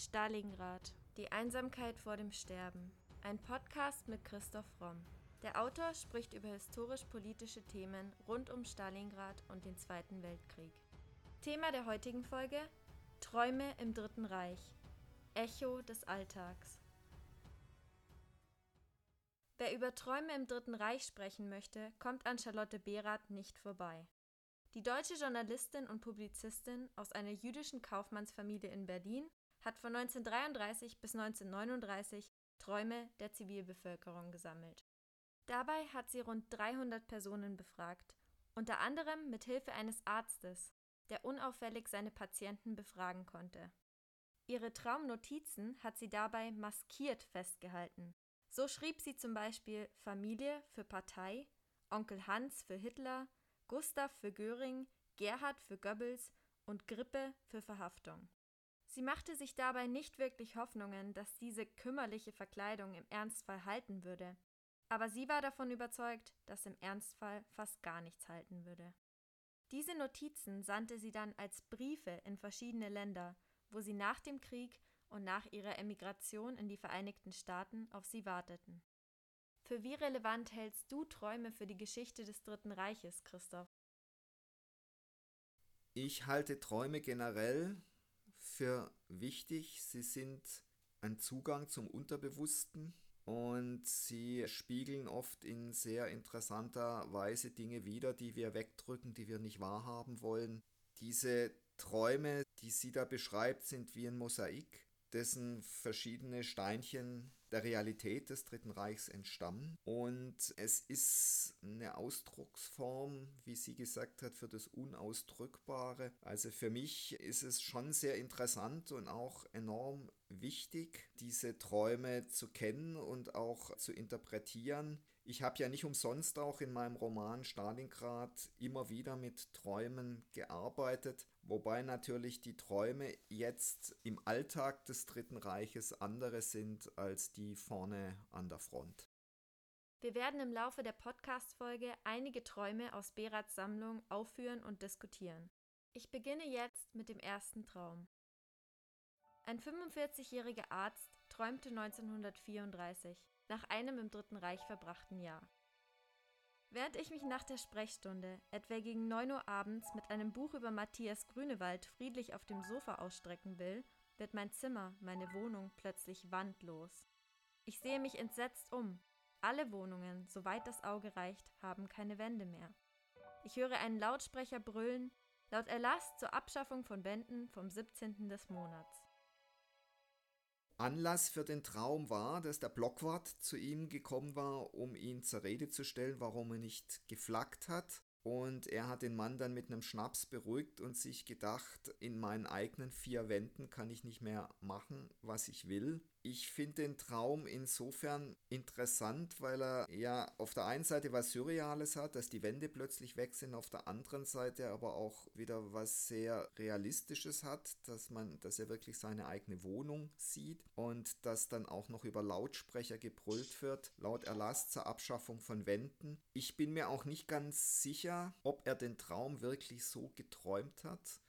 Stalingrad. Die Einsamkeit vor dem Sterben. Ein Podcast mit Christoph Romm. Der Autor spricht über historisch-politische Themen rund um Stalingrad und den Zweiten Weltkrieg. Thema der heutigen Folge: Träume im Dritten Reich. Echo des Alltags. Wer über Träume im Dritten Reich sprechen möchte, kommt an Charlotte Behrath nicht vorbei. Die deutsche Journalistin und Publizistin aus einer jüdischen Kaufmannsfamilie in Berlin hat von 1933 bis 1939 Träume der Zivilbevölkerung gesammelt. Dabei hat sie rund 300 Personen befragt, unter anderem mit Hilfe eines Arztes, der unauffällig seine Patienten befragen konnte. Ihre Traumnotizen hat sie dabei maskiert festgehalten. So schrieb sie zum Beispiel Familie für Partei, Onkel Hans für Hitler, Gustav für Göring, Gerhard für Goebbels und Grippe für Verhaftung. Sie machte sich dabei nicht wirklich Hoffnungen, dass diese kümmerliche Verkleidung im Ernstfall halten würde, aber sie war davon überzeugt, dass im Ernstfall fast gar nichts halten würde. Diese Notizen sandte sie dann als Briefe in verschiedene Länder, wo sie nach dem Krieg und nach ihrer Emigration in die Vereinigten Staaten auf sie warteten. Für wie relevant hältst du Träume für die Geschichte des Dritten Reiches, Christoph? Ich halte Träume generell für wichtig. Sie sind ein Zugang zum Unterbewussten und sie spiegeln oft in sehr interessanter Weise Dinge wider, die wir wegdrücken, die wir nicht wahrhaben wollen. Diese Träume, die sie da beschreibt, sind wie ein Mosaik, dessen verschiedene Steinchen der Realität des Dritten Reichs entstammen. Und es ist eine Ausdrucksform, wie sie gesagt hat, für das Unausdrückbare. Also für mich ist es schon sehr interessant und auch enorm wichtig, diese Träume zu kennen und auch zu interpretieren. Ich habe ja nicht umsonst auch in meinem Roman Stalingrad immer wieder mit Träumen gearbeitet, wobei natürlich die Träume jetzt im Alltag des Dritten Reiches andere sind als die vorne an der Front. Wir werden im Laufe der Podcast-Folge einige Träume aus Berats Sammlung aufführen und diskutieren. Ich beginne jetzt mit dem ersten Traum. Ein 45-jähriger Arzt träumte 1934, nach einem im Dritten Reich verbrachten Jahr. Während ich mich nach der Sprechstunde, etwa gegen 9 Uhr abends, mit einem Buch über Matthias Grünewald friedlich auf dem Sofa ausstrecken will, wird mein Zimmer, meine Wohnung plötzlich wandlos. Ich sehe mich entsetzt um. Alle Wohnungen, soweit das Auge reicht, haben keine Wände mehr. Ich höre einen Lautsprecher brüllen, laut Erlass zur Abschaffung von Wänden vom 17. des Monats. Anlass für den Traum war, dass der Blockwart zu ihm gekommen war, um ihn zur Rede zu stellen, warum er nicht geflaggt hat. Und er hat den Mann dann mit einem Schnaps beruhigt und sich gedacht, in meinen eigenen vier Wänden kann ich nicht mehr machen, was ich will. Ich finde den Traum insofern interessant, weil er ja auf der einen Seite was Surreales hat, dass die Wände plötzlich weg sind, auf der anderen Seite aber auch wieder was sehr Realistisches hat, dass man, dass er wirklich seine eigene Wohnung sieht und dass dann auch noch über Lautsprecher gebrüllt wird, laut Erlass zur Abschaffung von Wänden. Ich bin mir auch nicht ganz sicher, ob er den Traum wirklich so geträumt hat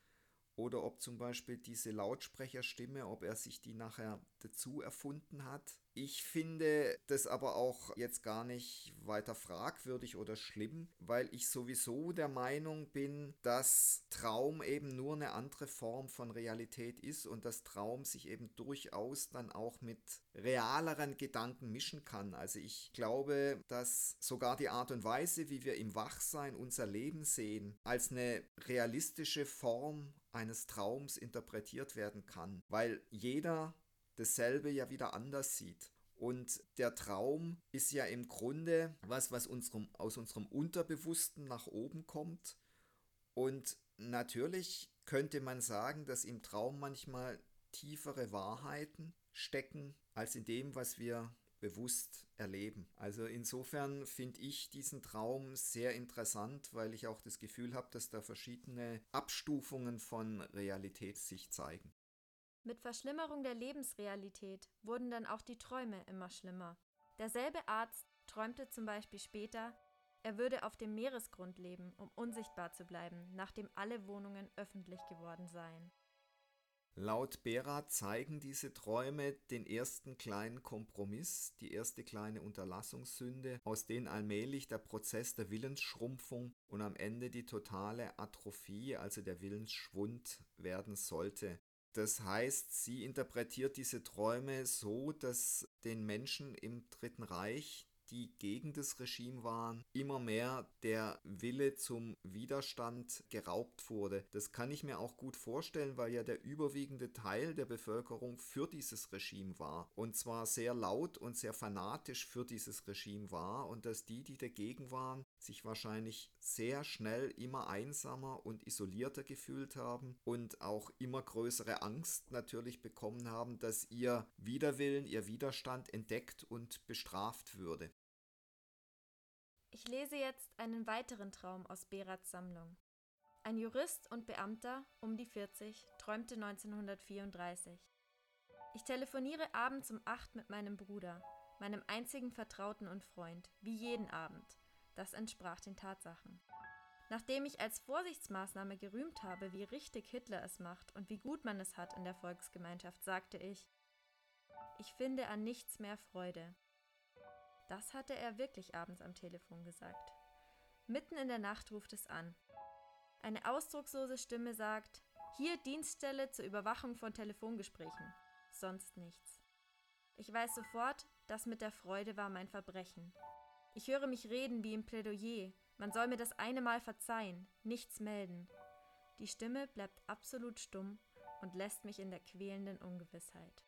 oder ob zum Beispiel diese Lautsprecherstimme, ob er sich die nachher dazu erfunden hat. Ich finde das aber auch jetzt gar nicht weiter fragwürdig oder schlimm, weil ich sowieso der Meinung bin, dass Traum eben nur eine andere Form von Realität ist und dass Traum sich eben durchaus dann auch mit realeren Gedanken mischen kann. Also ich glaube, dass sogar die Art und Weise, wie wir im Wachsein unser Leben sehen, als eine realistische Form eines Traums interpretiert werden kann, weil jeder dasselbe ja wieder anders sieht. Und der Traum ist ja im Grunde was, was unserem, aus unserem Unterbewussten nach oben kommt. Und natürlich könnte man sagen, dass im Traum manchmal tiefere Wahrheiten stecken als in dem, was wir bewusst erleben. Also insofern finde ich diesen Traum sehr interessant, weil ich auch das Gefühl habe, dass da verschiedene Abstufungen von Realität sich zeigen. Mit Verschlimmerung der Lebensrealität wurden dann auch die Träume immer schlimmer. Derselbe Arzt träumte zum Beispiel später, er würde auf dem Meeresgrund leben, um unsichtbar zu bleiben, nachdem alle Wohnungen öffentlich geworden seien. Laut Bera zeigen diese Träume den ersten kleinen Kompromiss, die erste kleine Unterlassungssünde, aus denen allmählich der Prozess der Willensschrumpfung und am Ende die totale Atrophie, also der Willensschwund werden sollte. Das heißt, sie interpretiert diese Träume so, dass den Menschen im Dritten Reich die gegen das Regime waren, immer mehr der Wille zum Widerstand geraubt wurde. Das kann ich mir auch gut vorstellen, weil ja der überwiegende Teil der Bevölkerung für dieses Regime war. Und zwar sehr laut und sehr fanatisch für dieses Regime war und dass die, die dagegen waren, sich wahrscheinlich sehr schnell immer einsamer und isolierter gefühlt haben und auch immer größere Angst natürlich bekommen haben, dass ihr Widerwillen, ihr Widerstand entdeckt und bestraft würde. Ich lese jetzt einen weiteren Traum aus Berats Sammlung. Ein Jurist und Beamter, um die 40, träumte 1934. Ich telefoniere abends um 8 mit meinem Bruder, meinem einzigen Vertrauten und Freund, wie jeden Abend. Das entsprach den Tatsachen. Nachdem ich als Vorsichtsmaßnahme gerühmt habe, wie richtig Hitler es macht und wie gut man es hat in der Volksgemeinschaft, sagte ich, ich finde an nichts mehr Freude. Das hatte er wirklich abends am Telefon gesagt. Mitten in der Nacht ruft es an. Eine ausdruckslose Stimme sagt, hier Dienststelle zur Überwachung von Telefongesprächen. Sonst nichts. Ich weiß sofort, das mit der Freude war mein Verbrechen. Ich höre mich reden wie im Plädoyer, man soll mir das eine Mal verzeihen, nichts melden. Die Stimme bleibt absolut stumm und lässt mich in der quälenden Ungewissheit.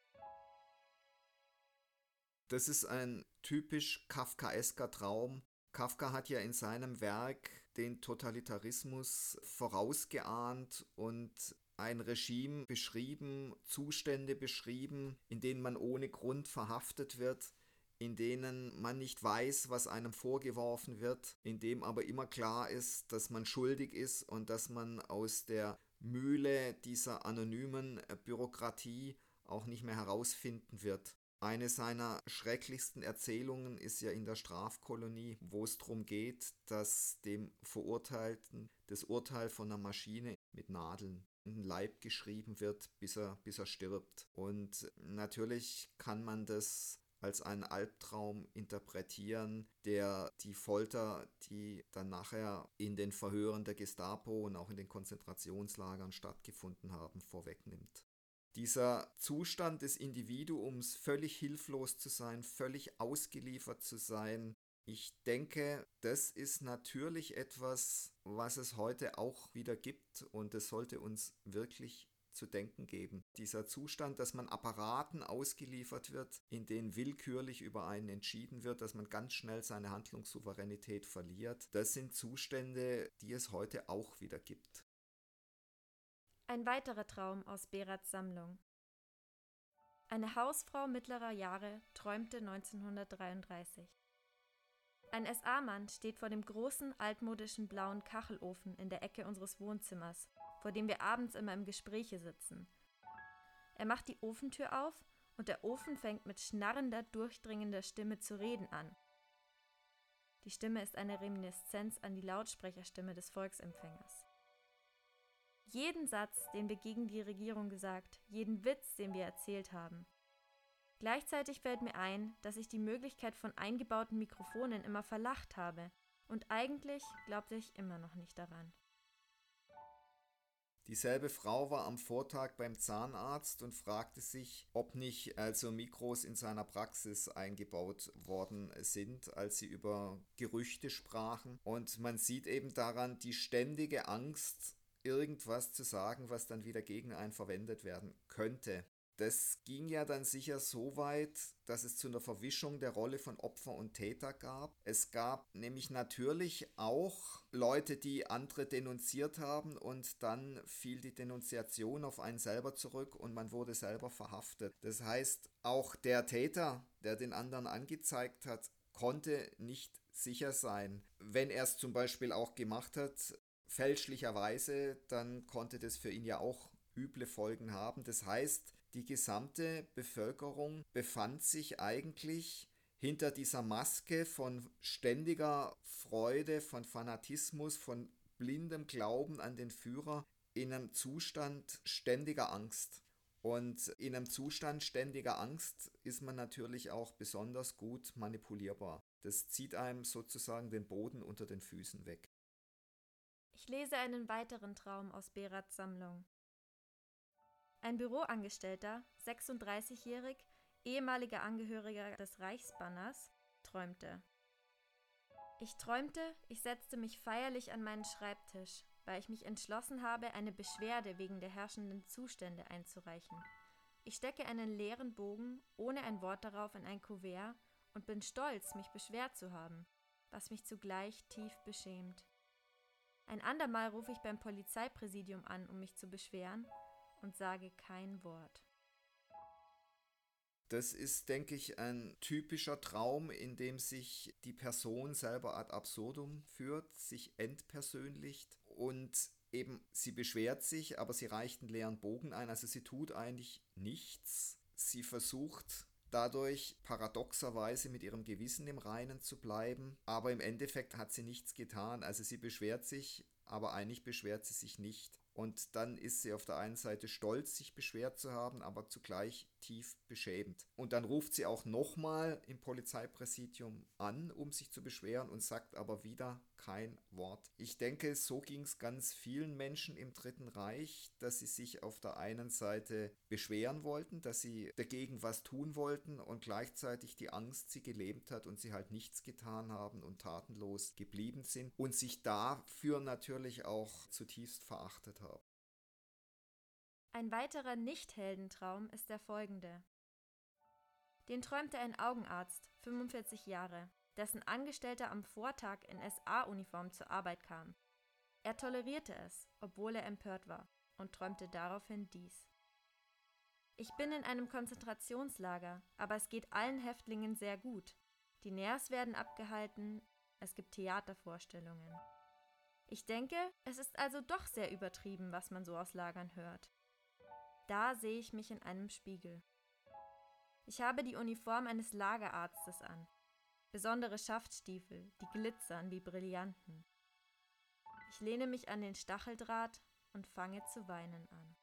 Das ist ein typisch kafkaesker Traum. Kafka hat ja in seinem Werk den Totalitarismus vorausgeahnt und ein Regime beschrieben, Zustände beschrieben, in denen man ohne Grund verhaftet wird, in denen man nicht weiß, was einem vorgeworfen wird, in dem aber immer klar ist, dass man schuldig ist und dass man aus der Mühle dieser anonymen Bürokratie auch nicht mehr herausfinden wird. Eine seiner schrecklichsten Erzählungen ist ja in der Strafkolonie, wo es darum geht, dass dem Verurteilten das Urteil von einer Maschine mit Nadeln in den Leib geschrieben wird, bis er, bis er stirbt. Und natürlich kann man das als einen Albtraum interpretieren, der die Folter, die dann nachher in den Verhören der Gestapo und auch in den Konzentrationslagern stattgefunden haben, vorwegnimmt. Dieser Zustand des Individuums, völlig hilflos zu sein, völlig ausgeliefert zu sein, ich denke, das ist natürlich etwas, was es heute auch wieder gibt und es sollte uns wirklich zu denken geben. Dieser Zustand, dass man Apparaten ausgeliefert wird, in denen willkürlich über einen entschieden wird, dass man ganz schnell seine Handlungssouveränität verliert, das sind Zustände, die es heute auch wieder gibt. Ein weiterer Traum aus Berats Sammlung. Eine Hausfrau mittlerer Jahre träumte 1933. Ein SA-Mann steht vor dem großen altmodischen blauen Kachelofen in der Ecke unseres Wohnzimmers, vor dem wir abends immer im Gespräche sitzen. Er macht die Ofentür auf und der Ofen fängt mit schnarrender, durchdringender Stimme zu reden an. Die Stimme ist eine Reminiszenz an die Lautsprecherstimme des Volksempfängers. Jeden Satz, den wir gegen die Regierung gesagt, jeden Witz, den wir erzählt haben. Gleichzeitig fällt mir ein, dass ich die Möglichkeit von eingebauten Mikrofonen immer verlacht habe, und eigentlich glaubte ich immer noch nicht daran. Dieselbe Frau war am Vortag beim Zahnarzt und fragte sich, ob nicht also Mikros in seiner Praxis eingebaut worden sind, als sie über Gerüchte sprachen. Und man sieht eben daran die ständige Angst, irgendwas zu sagen, was dann wieder gegen einen verwendet werden könnte. Das ging ja dann sicher so weit, dass es zu einer Verwischung der Rolle von Opfer und Täter gab. Es gab nämlich natürlich auch Leute, die andere denunziert haben und dann fiel die Denunziation auf einen selber zurück und man wurde selber verhaftet. Das heißt, auch der Täter, der den anderen angezeigt hat, konnte nicht sicher sein. Wenn er es zum Beispiel auch gemacht hat, fälschlicherweise, dann konnte das für ihn ja auch üble Folgen haben. Das heißt, die gesamte Bevölkerung befand sich eigentlich hinter dieser Maske von ständiger Freude, von Fanatismus, von blindem Glauben an den Führer in einem Zustand ständiger Angst. Und in einem Zustand ständiger Angst ist man natürlich auch besonders gut manipulierbar. Das zieht einem sozusagen den Boden unter den Füßen weg. Ich lese einen weiteren Traum aus Berats Sammlung. Ein Büroangestellter, 36-jährig, ehemaliger Angehöriger des Reichsbanners, träumte. Ich träumte, ich setzte mich feierlich an meinen Schreibtisch, weil ich mich entschlossen habe, eine Beschwerde wegen der herrschenden Zustände einzureichen. Ich stecke einen leeren Bogen ohne ein Wort darauf in ein Kuvert und bin stolz, mich beschwert zu haben, was mich zugleich tief beschämt. Ein andermal rufe ich beim Polizeipräsidium an, um mich zu beschweren, und sage kein Wort. Das ist, denke ich, ein typischer Traum, in dem sich die Person selber ad absurdum führt, sich entpersönlicht und eben sie beschwert sich, aber sie reicht einen leeren Bogen ein, also sie tut eigentlich nichts. Sie versucht dadurch paradoxerweise mit ihrem Gewissen im Reinen zu bleiben, aber im Endeffekt hat sie nichts getan, also sie beschwert sich, aber eigentlich beschwert sie sich nicht. Und dann ist sie auf der einen Seite stolz, sich beschwert zu haben, aber zugleich tief beschämt. Und dann ruft sie auch nochmal im Polizeipräsidium an, um sich zu beschweren und sagt aber wieder kein Wort. Ich denke, so ging es ganz vielen Menschen im Dritten Reich, dass sie sich auf der einen Seite beschweren wollten, dass sie dagegen was tun wollten und gleichzeitig die Angst sie gelebt hat und sie halt nichts getan haben und tatenlos geblieben sind und sich dafür natürlich auch zutiefst verachtet haben. Ein weiterer Nicht-Heldentraum ist der folgende. Den träumte ein Augenarzt, 45 Jahre, dessen Angestellter am Vortag in SA-Uniform zur Arbeit kam. Er tolerierte es, obwohl er empört war, und träumte daraufhin dies. Ich bin in einem Konzentrationslager, aber es geht allen Häftlingen sehr gut. Die Nährs werden abgehalten, es gibt Theatervorstellungen. Ich denke, es ist also doch sehr übertrieben, was man so aus Lagern hört. Da sehe ich mich in einem Spiegel. Ich habe die Uniform eines Lagerarztes an. Besondere Schaftstiefel, die glitzern wie Brillanten. Ich lehne mich an den Stacheldraht und fange zu weinen an.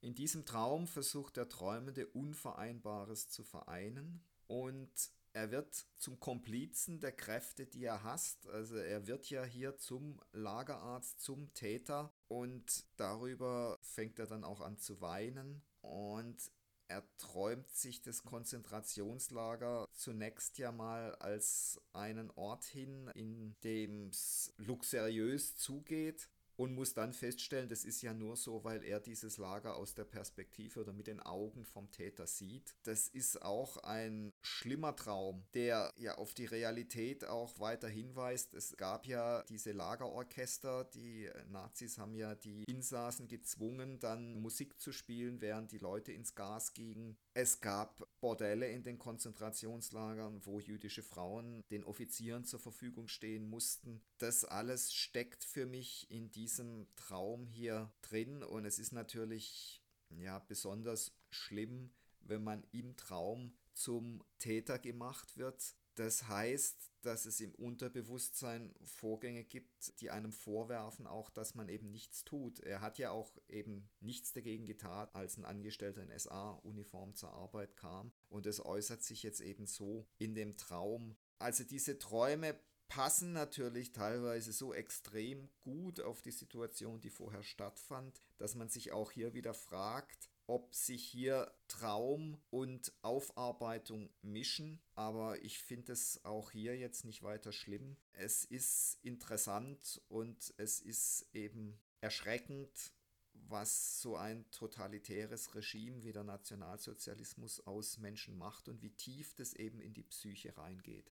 In diesem Traum versucht der Träumende Unvereinbares zu vereinen und er wird zum Komplizen der Kräfte, die er hasst. Also er wird ja hier zum Lagerarzt, zum Täter und darüber fängt er dann auch an zu weinen und er träumt sich das Konzentrationslager zunächst ja mal als einen Ort hin, in dem es luxuriös zugeht und muss dann feststellen, das ist ja nur so, weil er dieses Lager aus der Perspektive oder mit den Augen vom Täter sieht. Das ist auch ein schlimmer Traum, der ja auf die Realität auch weiter hinweist. Es gab ja diese Lagerorchester, die Nazis haben ja die Insassen gezwungen, dann Musik zu spielen, während die Leute ins Gas gingen. Es gab Bordelle in den Konzentrationslagern, wo jüdische Frauen den Offizieren zur Verfügung stehen mussten. Das alles steckt für mich in diesem Traum hier drin und es ist natürlich ja besonders schlimm, wenn man im Traum zum Täter gemacht wird. Das heißt, dass es im Unterbewusstsein Vorgänge gibt, die einem vorwerfen, auch dass man eben nichts tut. Er hat ja auch eben nichts dagegen getan, als ein Angestellter in SA-Uniform zur Arbeit kam. Und es äußert sich jetzt eben so in dem Traum. Also diese Träume passen natürlich teilweise so extrem gut auf die Situation, die vorher stattfand, dass man sich auch hier wieder fragt, ob sich hier Traum und Aufarbeitung mischen, aber ich finde es auch hier jetzt nicht weiter schlimm. Es ist interessant und es ist eben erschreckend, was so ein totalitäres Regime wie der Nationalsozialismus aus Menschen macht und wie tief das eben in die Psyche reingeht.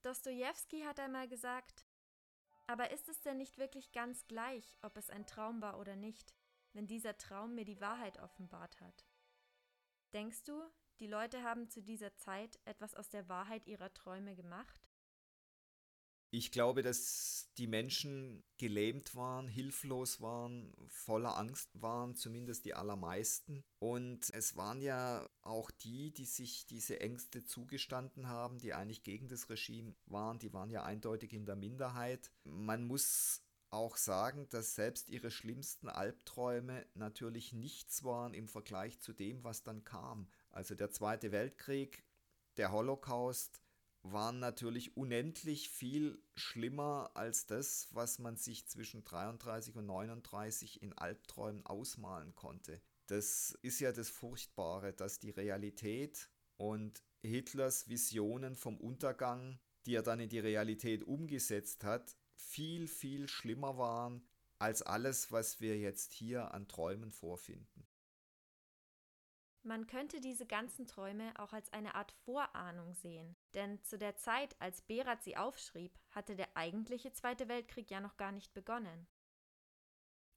Dostoevsky hat einmal gesagt, aber ist es denn nicht wirklich ganz gleich, ob es ein Traum war oder nicht? Wenn dieser Traum mir die Wahrheit offenbart hat. Denkst du, die Leute haben zu dieser Zeit etwas aus der Wahrheit ihrer Träume gemacht? Ich glaube, dass die Menschen gelähmt waren, hilflos waren, voller Angst waren, zumindest die allermeisten. Und es waren ja auch die, die sich diese Ängste zugestanden haben, die eigentlich gegen das Regime waren, die waren ja eindeutig in der Minderheit. Man muss auch sagen, dass selbst ihre schlimmsten Albträume natürlich nichts waren im Vergleich zu dem, was dann kam. Also der Zweite Weltkrieg, der Holocaust waren natürlich unendlich viel schlimmer als das, was man sich zwischen 33 und 39 in Albträumen ausmalen konnte. Das ist ja das Furchtbare, dass die Realität und Hitlers Visionen vom Untergang, die er dann in die Realität umgesetzt hat, viel, viel schlimmer waren als alles, was wir jetzt hier an Träumen vorfinden. Man könnte diese ganzen Träume auch als eine Art Vorahnung sehen, denn zu der Zeit, als Berat sie aufschrieb, hatte der eigentliche Zweite Weltkrieg ja noch gar nicht begonnen.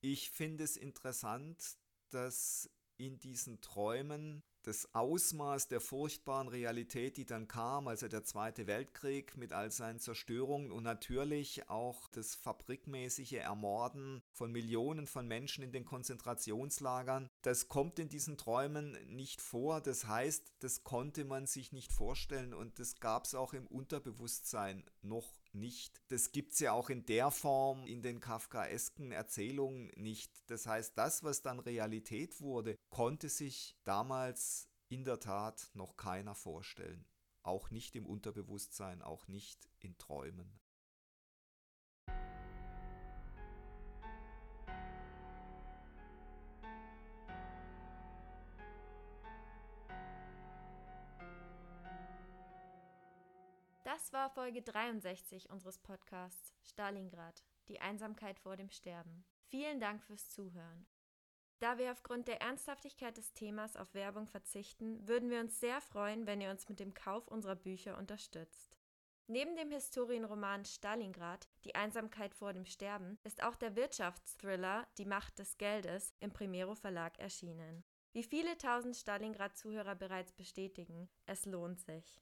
Ich finde es interessant, dass in diesen Träumen das Ausmaß der furchtbaren Realität, die dann kam, also der Zweite Weltkrieg mit all seinen Zerstörungen und natürlich auch das fabrikmäßige Ermorden von Millionen von Menschen in den Konzentrationslagern, das kommt in diesen Träumen nicht vor. Das heißt, das konnte man sich nicht vorstellen und das gab es auch im Unterbewusstsein noch nicht. Das gibt es ja auch in der Form in den kafkaesken Erzählungen nicht. Das heißt, das, was dann Realität wurde, konnte sich damals in der Tat noch keiner vorstellen. Auch nicht im Unterbewusstsein, auch nicht in Träumen. War Folge 63 unseres Podcasts Stalingrad, die Einsamkeit vor dem Sterben. Vielen Dank fürs Zuhören. Da wir aufgrund der Ernsthaftigkeit des Themas auf Werbung verzichten, würden wir uns sehr freuen, wenn ihr uns mit dem Kauf unserer Bücher unterstützt. Neben dem Historienroman Stalingrad, Die Einsamkeit vor dem Sterben, ist auch der Wirtschaftsthriller Die Macht des Geldes im Primero Verlag erschienen. Wie viele tausend Stalingrad-Zuhörer bereits bestätigen, es lohnt sich.